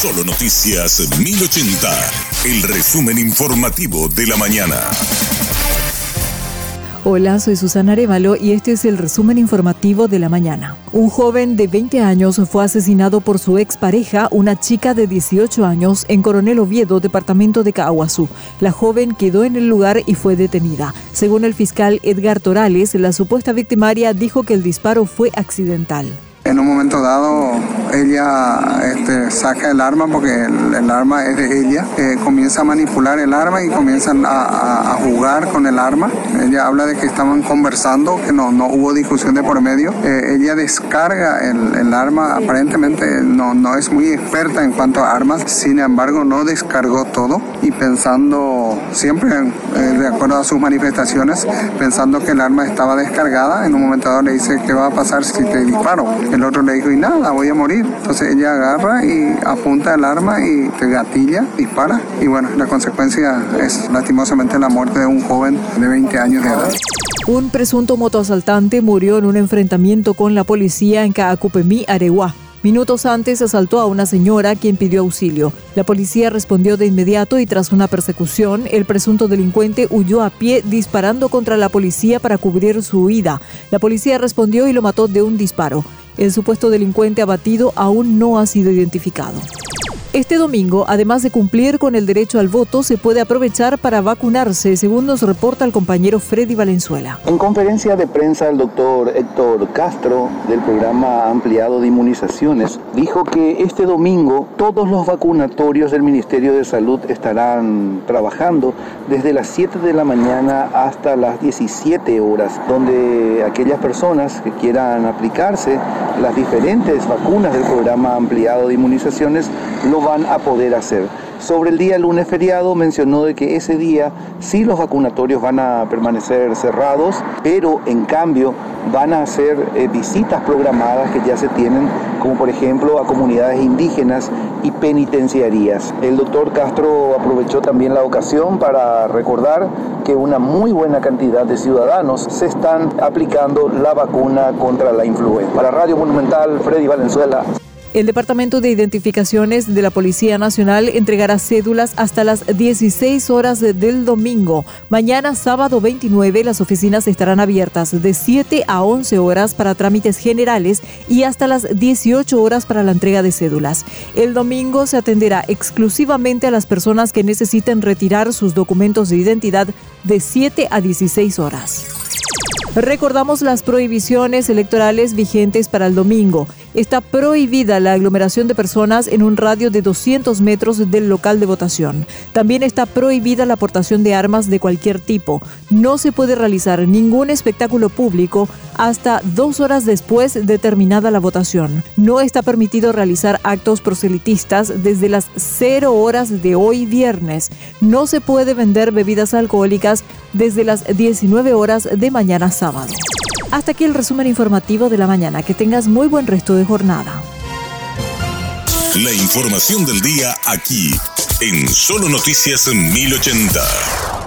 Solo Noticias 1080, el resumen informativo de la mañana. Hola, soy Susana Arevalo y este es el resumen informativo de la mañana. Un joven de 20 años fue asesinado por su expareja, una chica de 18 años, en Coronel Oviedo, departamento de Caguazú. La joven quedó en el lugar y fue detenida. Según el fiscal Edgar Torales, la supuesta victimaria dijo que el disparo fue accidental. En un momento dado ella este, saca el arma porque el, arma es de ella, eh, comienza a manipular el arma y comienzan a, jugar con el arma. Ella habla de que estaban conversando, que no, no hubo discusión de por medio. Eh, ella descarga el, arma, aparentemente no, no es muy experta en cuanto a armas, sin embargo no descargó todo y pensando siempre, eh, de acuerdo a sus manifestaciones, pensando que el arma estaba descargada, en un momento dado le dice, ¿qué va a pasar si te disparo? Otro le dijo, y nada, voy a morir. Entonces ella agarra y apunta el arma y te gatilla, dispara. Y bueno, la consecuencia es lastimosamente la muerte de un joven de 20 años de edad. Un presunto motoasaltante murió en un enfrentamiento con la policía en Caacupemí, Areguá. Minutos antes asaltó a una señora quien pidió auxilio. La policía respondió de inmediato y tras una persecución, el presunto delincuente huyó a pie disparando contra la policía para cubrir su huida. La policía respondió y lo mató de un disparo. El supuesto delincuente abatido aún no ha sido identificado. Este domingo, además de cumplir con el derecho al voto, se puede aprovechar para vacunarse, según nos reporta el compañero Freddy Valenzuela. En conferencia de prensa, el doctor Héctor Castro, del programa ampliado de inmunizaciones, dijo que este domingo todos los vacunatorios del Ministerio de Salud estarán trabajando desde las 7 de la mañana hasta las 17 horas, donde aquellas personas que quieran aplicarse las diferentes vacunas del programa ampliado de inmunizaciones van a poder hacer. Sobre el día lunes feriado mencionó de que ese día sí los vacunatorios van a permanecer cerrados, pero en cambio van a hacer eh, visitas programadas que ya se tienen, como por ejemplo a comunidades indígenas y penitenciarías. El doctor Castro aprovechó también la ocasión para recordar que una muy buena cantidad de ciudadanos se están aplicando la vacuna contra la influenza. Para Radio Monumental, Freddy Valenzuela. El Departamento de Identificaciones de la Policía Nacional entregará cédulas hasta las 16 horas del domingo. Mañana, sábado 29, las oficinas estarán abiertas de 7 a 11 horas para trámites generales y hasta las 18 horas para la entrega de cédulas. El domingo se atenderá exclusivamente a las personas que necesiten retirar sus documentos de identidad de 7 a 16 horas. Recordamos las prohibiciones electorales vigentes para el domingo. Está prohibida la aglomeración de personas en un radio de 200 metros del local de votación. También está prohibida la aportación de armas de cualquier tipo. No se puede realizar ningún espectáculo público hasta dos horas después de terminada la votación. No está permitido realizar actos proselitistas desde las 0 horas de hoy viernes. No se puede vender bebidas alcohólicas desde las 19 horas de mañana sábado. Hasta aquí el resumen informativo de la mañana. Que tengas muy buen resto de jornada. La información del día aquí, en Solo Noticias 1080.